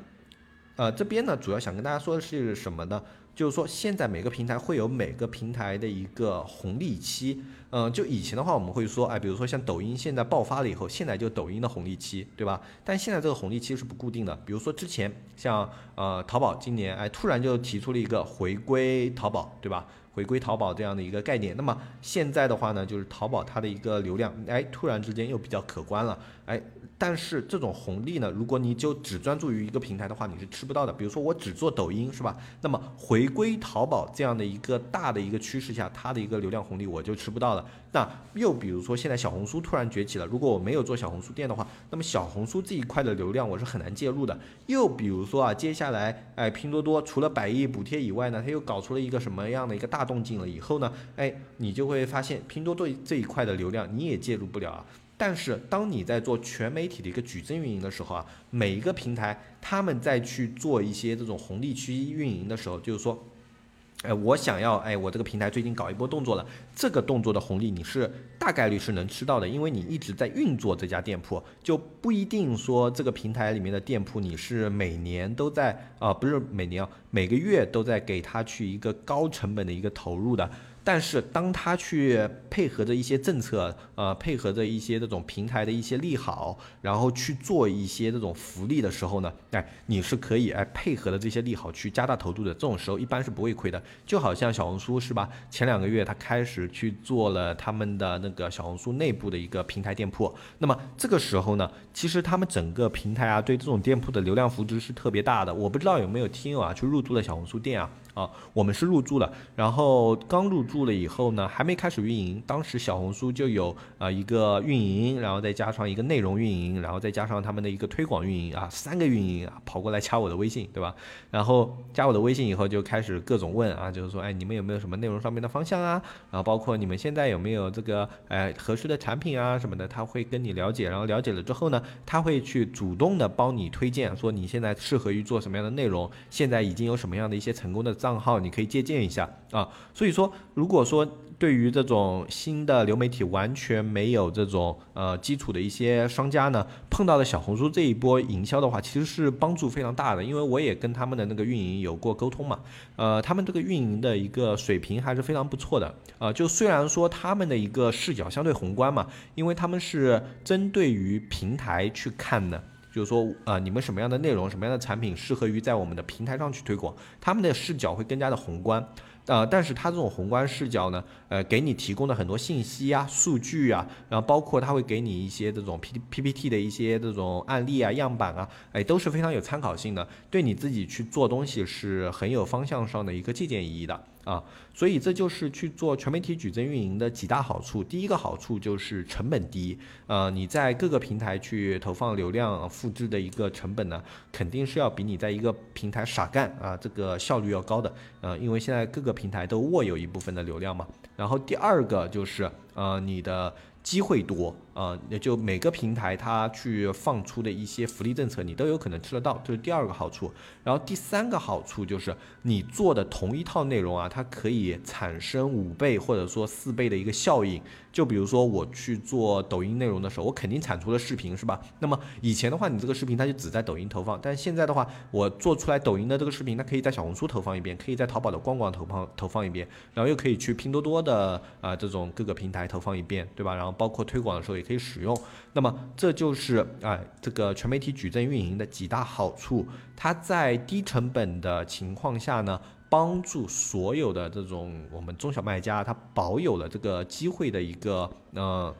呃，这边呢，主要想跟大家说的是什么呢？就是说，现在每个平台会有每个平台的一个红利期。嗯，就以前的话，我们会说，哎，比如说像抖音现在爆发了以后，现在就抖音的红利期，对吧？但现在这个红利期是不固定的。比如说之前像呃淘宝今年哎突然就提出了一个回归淘宝，对吧？回归淘宝这样的一个概念。那么现在的话呢，就是淘宝它的一个流量哎突然之间又比较可观了，哎。但是这种红利呢，如果你就只专注于一个平台的话，你是吃不到的。比如说我只做抖音，是吧？那么回归淘宝这样的一个大的一个趋势下，它的一个流量红利我就吃不到了。那又比如说现在小红书突然崛起了，如果我没有做小红书店的话，那么小红书这一块的流量我是很难介入的。又比如说啊，接下来哎，拼多多除了百亿补贴以外呢，它又搞出了一个什么样的一个大动静了以后呢，哎，你就会发现拼多多这一块的流量你也介入不了啊。但是，当你在做全媒体的一个矩阵运营的时候啊，每一个平台他们在去做一些这种红利区运营的时候，就是说，哎，我想要，哎，我这个平台最近搞一波动作了，这个动作的红利你是大概率是能吃到的，因为你一直在运作这家店铺，就不一定说这个平台里面的店铺你是每年都在啊，不是每年啊，每个月都在给他去一个高成本的一个投入的。但是当他去配合着一些政策，呃，配合着一些这种平台的一些利好，然后去做一些这种福利的时候呢，哎，你是可以哎配合的这些利好去加大投入的，这种时候一般是不会亏的。就好像小红书是吧？前两个月他开始去做了他们的那个小红书内部的一个平台店铺，那么这个时候呢，其实他们整个平台啊对这种店铺的流量扶持是特别大的。我不知道有没有听友啊去入驻了小红书店啊？啊，我们是入驻了，然后刚入驻了以后呢，还没开始运营，当时小红书就有啊一个运营，然后再加上一个内容运营，然后再加上他们的一个推广运营啊，三个运营啊跑过来加我的微信，对吧？然后加我的微信以后就开始各种问啊，就是说，哎，你们有没有什么内容上面的方向啊？然后包括你们现在有没有这个哎合适的产品啊什么的，他会跟你了解，然后了解了之后呢，他会去主动的帮你推荐，说你现在适合于做什么样的内容，现在已经有什么样的一些成功的。账号你可以借鉴一下啊，所以说，如果说对于这种新的流媒体完全没有这种呃基础的一些商家呢，碰到了小红书这一波营销的话，其实是帮助非常大的，因为我也跟他们的那个运营有过沟通嘛，呃，他们这个运营的一个水平还是非常不错的啊，就虽然说他们的一个视角相对宏观嘛，因为他们是针对于平台去看的。就是说，呃，你们什么样的内容、什么样的产品适合于在我们的平台上去推广？他们的视角会更加的宏观。呃，但是它这种宏观视角呢，呃，给你提供的很多信息啊、数据啊，然后包括它会给你一些这种 P P P T 的一些这种案例啊、样板啊，哎，都是非常有参考性的，对你自己去做东西是很有方向上的一个借鉴意义的。啊，所以这就是去做全媒体矩阵运营的几大好处。第一个好处就是成本低，呃，你在各个平台去投放流量复制的一个成本呢，肯定是要比你在一个平台傻干啊，这个效率要高的。呃，因为现在各个平台都握有一部分的流量嘛。然后第二个就是呃，你的。机会多啊，也就每个平台它去放出的一些福利政策，你都有可能吃得到，这是第二个好处。然后第三个好处就是你做的同一套内容啊，它可以产生五倍或者说四倍的一个效应。就比如说我去做抖音内容的时候，我肯定产出了视频，是吧？那么以前的话，你这个视频它就只在抖音投放，但现在的话，我做出来抖音的这个视频，它可以在小红书投放一遍，可以在淘宝的官网投放投放一遍，然后又可以去拼多多的啊这种各个平台投放一遍，对吧？然后包括推广的时候也可以使用。那么这就是啊这个全媒体矩阵运营的几大好处，它在低成本的情况下呢。帮助所有的这种我们中小卖家，它保有了这个机会的一个呃。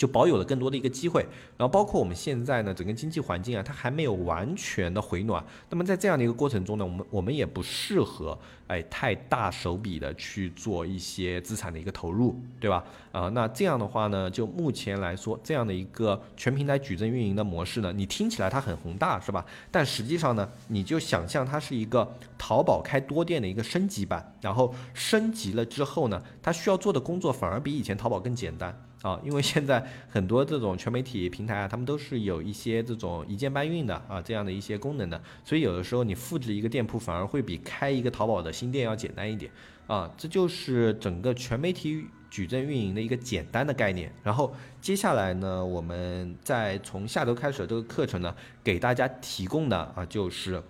就保有了更多的一个机会，然后包括我们现在呢，整个经济环境啊，它还没有完全的回暖。那么在这样的一个过程中呢，我们我们也不适合哎太大手笔的去做一些资产的一个投入，对吧？啊，那这样的话呢，就目前来说，这样的一个全平台矩阵运营的模式呢，你听起来它很宏大，是吧？但实际上呢，你就想象它是一个淘宝开多店的一个升级版，然后升级了之后呢，它需要做的工作反而比以前淘宝更简单。啊，因为现在很多这种全媒体平台啊，他们都是有一些这种一键搬运的啊，这样的一些功能的，所以有的时候你复制一个店铺反而会比开一个淘宝的新店要简单一点啊，这就是整个全媒体矩阵运营的一个简单的概念。然后接下来呢，我们再从下周开始的这个课程呢，给大家提供的啊，就是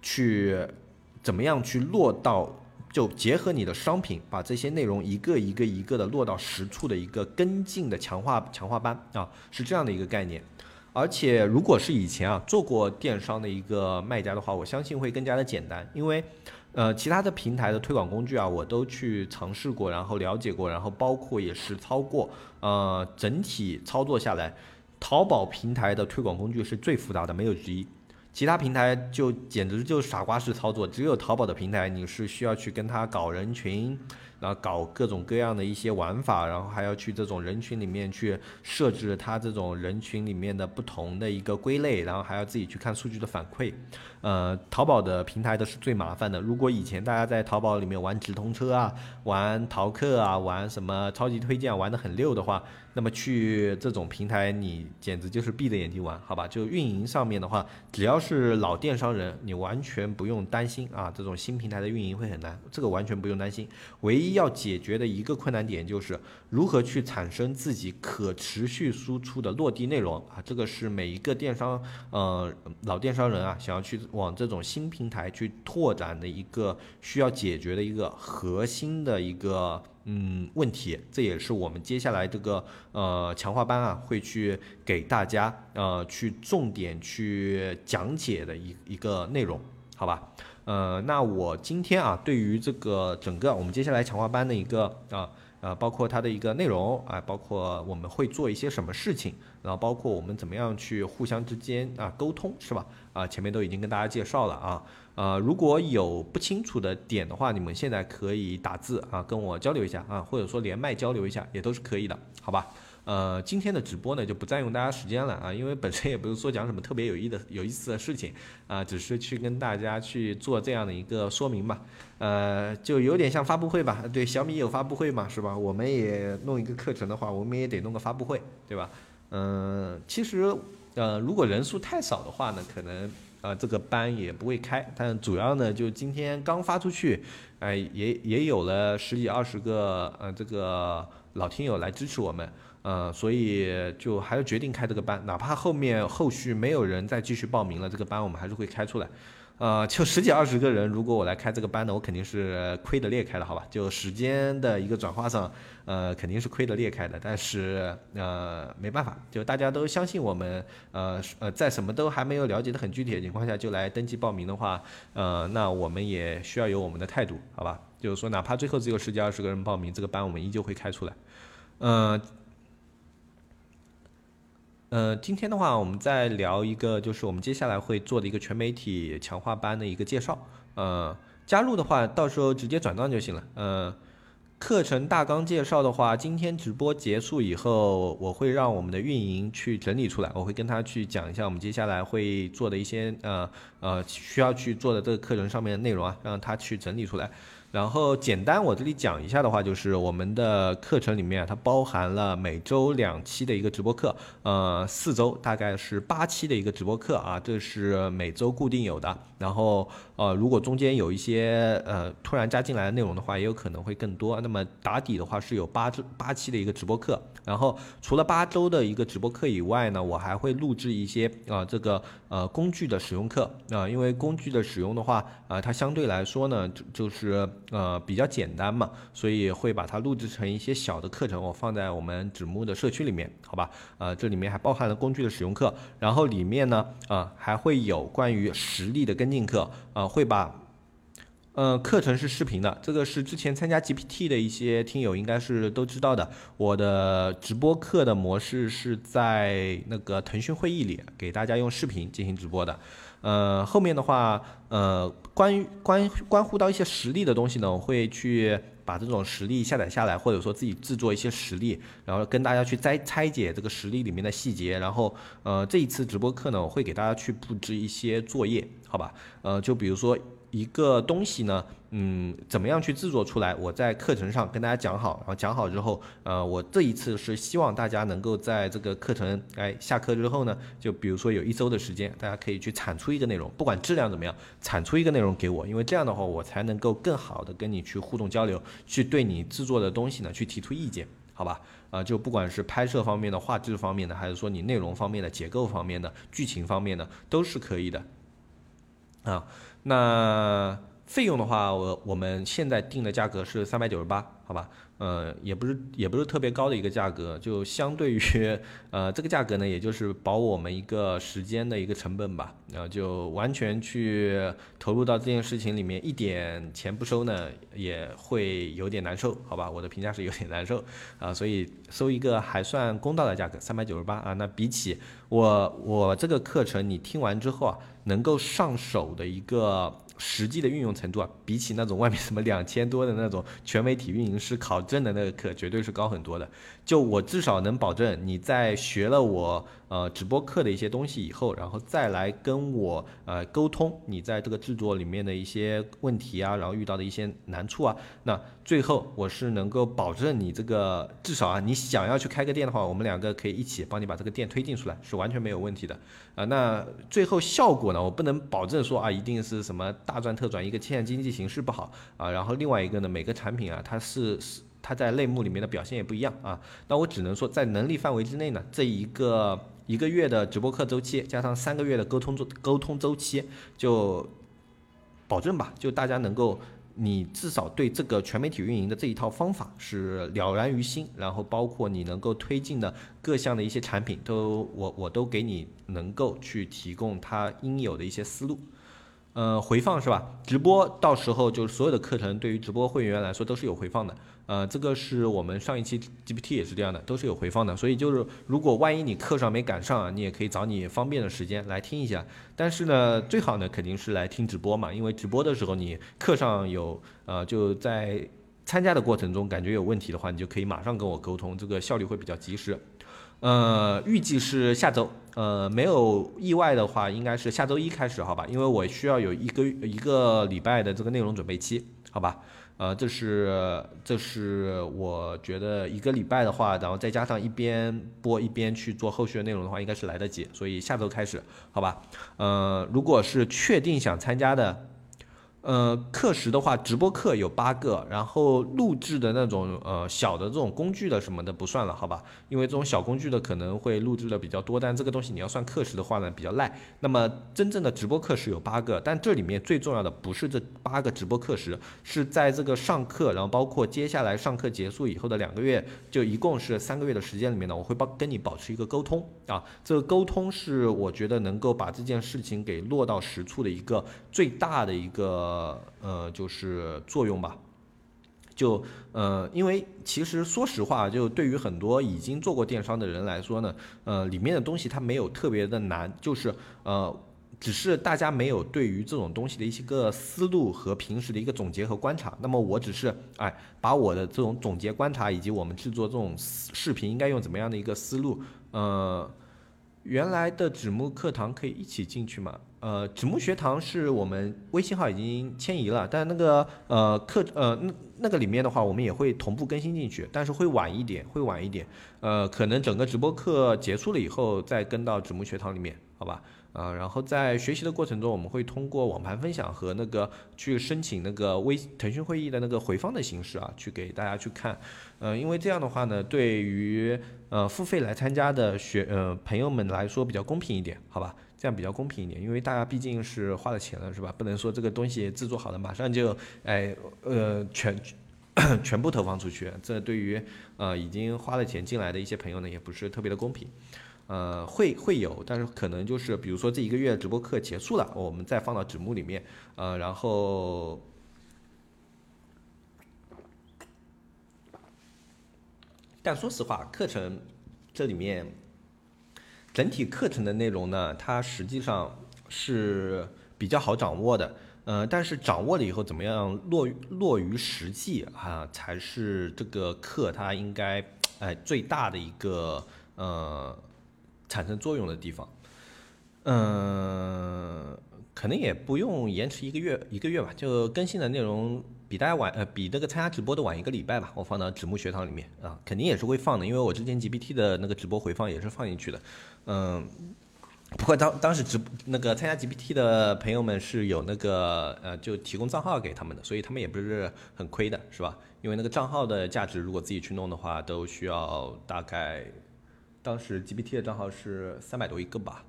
去怎么样去落到。就结合你的商品，把这些内容一个一个一个的落到实处的一个跟进的强化强化班啊，是这样的一个概念。而且如果是以前啊做过电商的一个卖家的话，我相信会更加的简单，因为呃其他的平台的推广工具啊我都去尝试过，然后了解过，然后包括也实操过，呃整体操作下来，淘宝平台的推广工具是最复杂的，没有之一。其他平台就简直就傻瓜式操作，只有淘宝的平台你是需要去跟他搞人群，然后搞各种各样的一些玩法，然后还要去这种人群里面去设置他这种人群里面的不同的一个归类，然后还要自己去看数据的反馈。呃，淘宝的平台都是最麻烦的。如果以前大家在淘宝里面玩直通车啊、玩淘客啊、玩什么超级推荐玩的很溜的话，那么去这种平台，你简直就是闭着眼睛玩，好吧？就运营上面的话，只要是老电商人，你完全不用担心啊，这种新平台的运营会很难，这个完全不用担心。唯一要解决的一个困难点就是如何去产生自己可持续输出的落地内容啊，这个是每一个电商呃老电商人啊想要去往这种新平台去拓展的一个需要解决的一个核心的一个。嗯，问题，这也是我们接下来这个呃强化班啊，会去给大家呃去重点去讲解的一一个内容，好吧？呃，那我今天啊，对于这个整个我们接下来强化班的一个啊呃，包括它的一个内容啊，包括我们会做一些什么事情，然后包括我们怎么样去互相之间啊沟通，是吧？啊，前面都已经跟大家介绍了啊。呃，如果有不清楚的点的话，你们现在可以打字啊，跟我交流一下啊，或者说连麦交流一下，也都是可以的，好吧？呃，今天的直播呢就不占用大家时间了啊，因为本身也不是说讲什么特别有意的、有意思的事情啊，只是去跟大家去做这样的一个说明吧。呃，就有点像发布会吧？对，小米有发布会嘛，是吧？我们也弄一个课程的话，我们也得弄个发布会，对吧？嗯，其实呃，如果人数太少的话呢，可能。呃，这个班也不会开，但主要呢，就今天刚发出去，哎，也也有了十几二十个呃这个老听友来支持我们，呃，所以就还是决定开这个班，哪怕后面后续没有人再继续报名了，这个班我们还是会开出来。呃，就十几二十个人，如果我来开这个班呢，我肯定是亏的裂开的，好吧？就时间的一个转化上，呃，肯定是亏的裂开的。但是呃，没办法，就大家都相信我们，呃呃，在什么都还没有了解的很具体的情况下就来登记报名的话，呃，那我们也需要有我们的态度，好吧？就是说，哪怕最后只有十几二十个人报名，这个班我们依旧会开出来。嗯。呃，呃今天的话，我们再聊一个，就是我们接下来会做的一个全媒体强化班的一个介绍。呃，加入的话，到时候直接转账就行了。呃，课程大纲介绍的话，今天直播结束以后，我会让我们的运营去整理出来，我会跟他去讲一下我们接下来会做的一些呃呃需要去做的这个课程上面的内容啊，让他去整理出来。然后简单我这里讲一下的话，就是我们的课程里面它包含了每周两期的一个直播课，呃，四周大概是八期的一个直播课啊，这是每周固定有的。然后呃，如果中间有一些呃突然加进来的内容的话，也有可能会更多。那么打底的话是有八周八期的一个直播课。然后除了八周的一个直播课以外呢，我还会录制一些啊这个呃工具的使用课啊，因为工具的使用的话啊，它相对来说呢就就是。呃，比较简单嘛，所以会把它录制成一些小的课程，我放在我们纸木的社区里面，好吧？呃，这里面还包含了工具的使用课，然后里面呢，啊，还会有关于实力的跟进课，啊，会把，呃，课程是视频的，这个是之前参加 GPT 的一些听友应该是都知道的，我的直播课的模式是在那个腾讯会议里给大家用视频进行直播的。呃，后面的话，呃，关于关关乎到一些实力的东西呢，我会去把这种实力下载下来，或者说自己制作一些实例，然后跟大家去拆拆解这个实例里面的细节。然后，呃，这一次直播课呢，我会给大家去布置一些作业，好吧？呃，就比如说。一个东西呢，嗯，怎么样去制作出来？我在课程上跟大家讲好，然后讲好之后，呃，我这一次是希望大家能够在这个课程哎下课之后呢，就比如说有一周的时间，大家可以去产出一个内容，不管质量怎么样，产出一个内容给我，因为这样的话我才能够更好的跟你去互动交流，去对你制作的东西呢去提出意见，好吧？啊，就不管是拍摄方面的、画质方面的，还是说你内容方面的、结构方面的、剧情方面的，都是可以的，啊。那费用的话，我我们现在定的价格是三百九十八，好吧？呃，也不是也不是特别高的一个价格，就相对于呃这个价格呢，也就是保我们一个时间的一个成本吧。然后就完全去投入到这件事情里面，一点钱不收呢，也会有点难受，好吧？我的评价是有点难受啊，所以收一个还算公道的价格，三百九十八啊。那比起我我这个课程你听完之后啊，能够上手的一个。实际的运用程度啊，比起那种外面什么两千多的那种全媒体运营师考证的那个课，绝对是高很多的。就我至少能保证你在学了我。呃，直播课的一些东西以后，然后再来跟我呃沟通你在这个制作里面的一些问题啊，然后遇到的一些难处啊，那最后我是能够保证你这个至少啊，你想要去开个店的话，我们两个可以一起帮你把这个店推进出来，是完全没有问题的啊。那最后效果呢，我不能保证说啊，一定是什么大赚特赚，一个现在经济形势不好啊，然后另外一个呢，每个产品啊，它是是它在类目里面的表现也不一样啊。那我只能说在能力范围之内呢，这一个。一个月的直播课周期，加上三个月的沟通周沟通周期，就保证吧，就大家能够，你至少对这个全媒体运营的这一套方法是了然于心，然后包括你能够推进的各项的一些产品，都我我都给你能够去提供它应有的一些思路。呃，回放是吧？直播到时候就是所有的课程对于直播会员来说都是有回放的。呃，这个是我们上一期 GPT 也是这样的，都是有回放的。所以就是如果万一你课上没赶上啊，你也可以找你方便的时间来听一下。但是呢，最好呢肯定是来听直播嘛，因为直播的时候你课上有呃就在参加的过程中感觉有问题的话，你就可以马上跟我沟通，这个效率会比较及时。呃，预计是下周，呃，没有意外的话，应该是下周一开始，好吧？因为我需要有一个一个礼拜的这个内容准备期，好吧？呃，这是这是我觉得一个礼拜的话，然后再加上一边播一边去做后续的内容的话，应该是来得及，所以下周开始，好吧？呃，如果是确定想参加的。呃，课时的话，直播课有八个，然后录制的那种呃小的这种工具的什么的不算了，好吧？因为这种小工具的可能会录制的比较多，但这个东西你要算课时的话呢，比较赖。那么真正的直播课时有八个，但这里面最重要的不是这八个直播课时，是在这个上课，然后包括接下来上课结束以后的两个月，就一共是三个月的时间里面呢，我会保跟你保持一个沟通啊，这个沟通是我觉得能够把这件事情给落到实处的一个最大的一个。呃呃，就是作用吧，就呃，因为其实说实话，就对于很多已经做过电商的人来说呢，呃，里面的东西它没有特别的难，就是呃，只是大家没有对于这种东西的一些个思路和平时的一个总结和观察。那么我只是哎，把我的这种总结观察以及我们制作这种视频应该用怎么样的一个思路，呃，原来的纸木课堂可以一起进去吗？呃，纸木学堂是我们微信号已经迁移了，但那个呃课呃那那个里面的话，我们也会同步更新进去，但是会晚一点，会晚一点。呃，可能整个直播课结束了以后再跟到纸木学堂里面，好吧？啊，然后在学习的过程中，我们会通过网盘分享和那个去申请那个微腾讯会议的那个回放的形式啊，去给大家去看。呃，因为这样的话呢，对于呃付费来参加的学呃朋友们来说比较公平一点，好吧？这样比较公平一点，因为大家毕竟是花了钱了，是吧？不能说这个东西制作好了马上就，哎，呃，全 全部投放出去，这对于呃已经花了钱进来的一些朋友呢，也不是特别的公平。呃，会会有，但是可能就是比如说这一个月直播课结束了，我们再放到纸幕里面，呃，然后，但说实话，课程这里面。整体课程的内容呢，它实际上是比较好掌握的，呃，但是掌握了以后怎么样落落于实际啊，才是这个课它应该哎最大的一个呃产生作用的地方，嗯，可能也不用延迟一个月一个月吧，就更新的内容。比大家晚呃，比那个参加直播的晚一个礼拜吧，我放到纸木学堂里面啊，肯定也是会放的，因为我之前 GPT 的那个直播回放也是放进去的，嗯，不过当当时直那个参加 GPT 的朋友们是有那个呃，就提供账号给他们的，所以他们也不是很亏的，是吧？因为那个账号的价值，如果自己去弄的话，都需要大概，当时 GPT 的账号是三百多一个吧，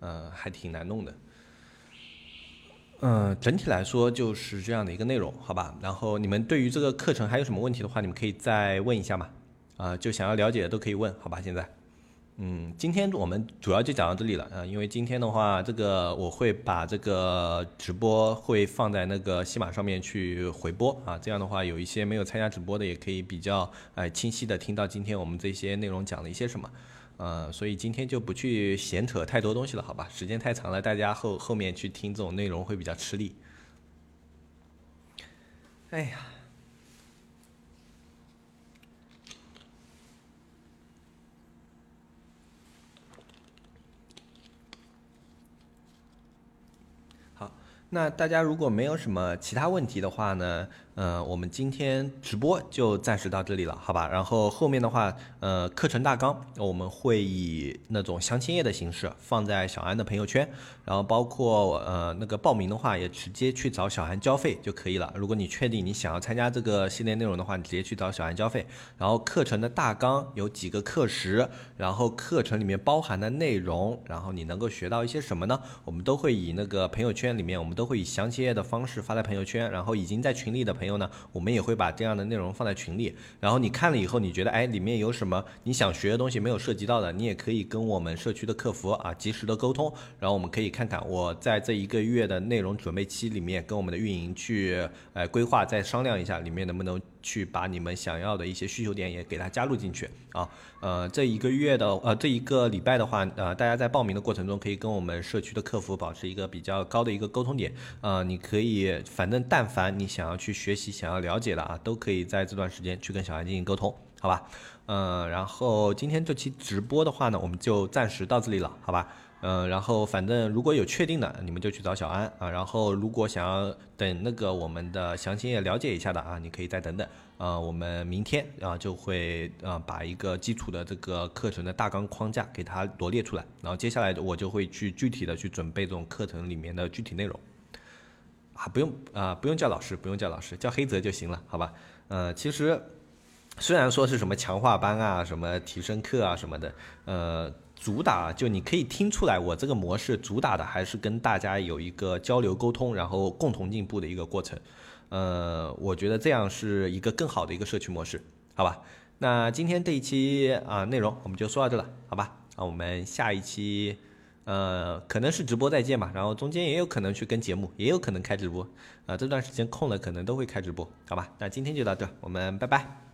嗯，还挺难弄的。嗯，整体来说就是这样的一个内容，好吧？然后你们对于这个课程还有什么问题的话，你们可以再问一下嘛。啊，就想要了解的都可以问，好吧？现在，嗯，今天我们主要就讲到这里了啊，因为今天的话，这个我会把这个直播会放在那个西马上面去回播啊，这样的话，有一些没有参加直播的也可以比较哎清晰的听到今天我们这些内容讲了一些什么。呃，所以今天就不去闲扯太多东西了，好吧？时间太长了，大家后后面去听这种内容会比较吃力。哎呀。好，那大家如果没有什么其他问题的话呢？呃，我们今天直播就暂时到这里了，好吧？然后后面的话，呃，课程大纲我们会以那种详情页的形式放在小安的朋友圈，然后包括呃那个报名的话，也直接去找小安交费就可以了。如果你确定你想要参加这个系列内容的话，你直接去找小安交费。然后课程的大纲有几个课时，然后课程里面包含的内容，然后你能够学到一些什么呢？我们都会以那个朋友圈里面，我们都会以详情页的方式发在朋友圈，然后已经在群里的朋。朋友呢，我们也会把这样的内容放在群里，然后你看了以后，你觉得哎，里面有什么你想学的东西没有涉及到的，你也可以跟我们社区的客服啊及时的沟通，然后我们可以看看我在这一个月的内容准备期里面，跟我们的运营去呃规划，再商量一下里面能不能。去把你们想要的一些需求点也给它加入进去啊，呃，这一个月的呃这一个礼拜的话，呃，大家在报名的过程中可以跟我们社区的客服保持一个比较高的一个沟通点，呃，你可以反正但凡你想要去学习、想要了解的啊，都可以在这段时间去跟小安进行沟通，好吧？嗯，然后今天这期直播的话呢，我们就暂时到这里了，好吧？嗯，然后反正如果有确定的，你们就去找小安啊。然后如果想要等那个我们的详情页了解一下的啊，你可以再等等。啊，我们明天啊就会啊把一个基础的这个课程的大纲框架给它罗列出来，然后接下来我就会去具体的去准备这种课程里面的具体内容。啊，不用啊，不用叫老师，不用叫老师，叫黑泽就行了，好吧？呃，其实虽然说是什么强化班啊，什么提升课啊什么的，呃，主打就你可以听出来，我这个模式主打的还是跟大家有一个交流沟通，然后共同进步的一个过程。呃，我觉得这样是一个更好的一个社区模式，好吧？那今天这一期啊内容我们就说到这了，好吧？那我们下一期。呃，可能是直播再见吧，然后中间也有可能去跟节目，也有可能开直播，啊，这段时间空了可能都会开直播，好吧？那今天就到这，我们拜拜。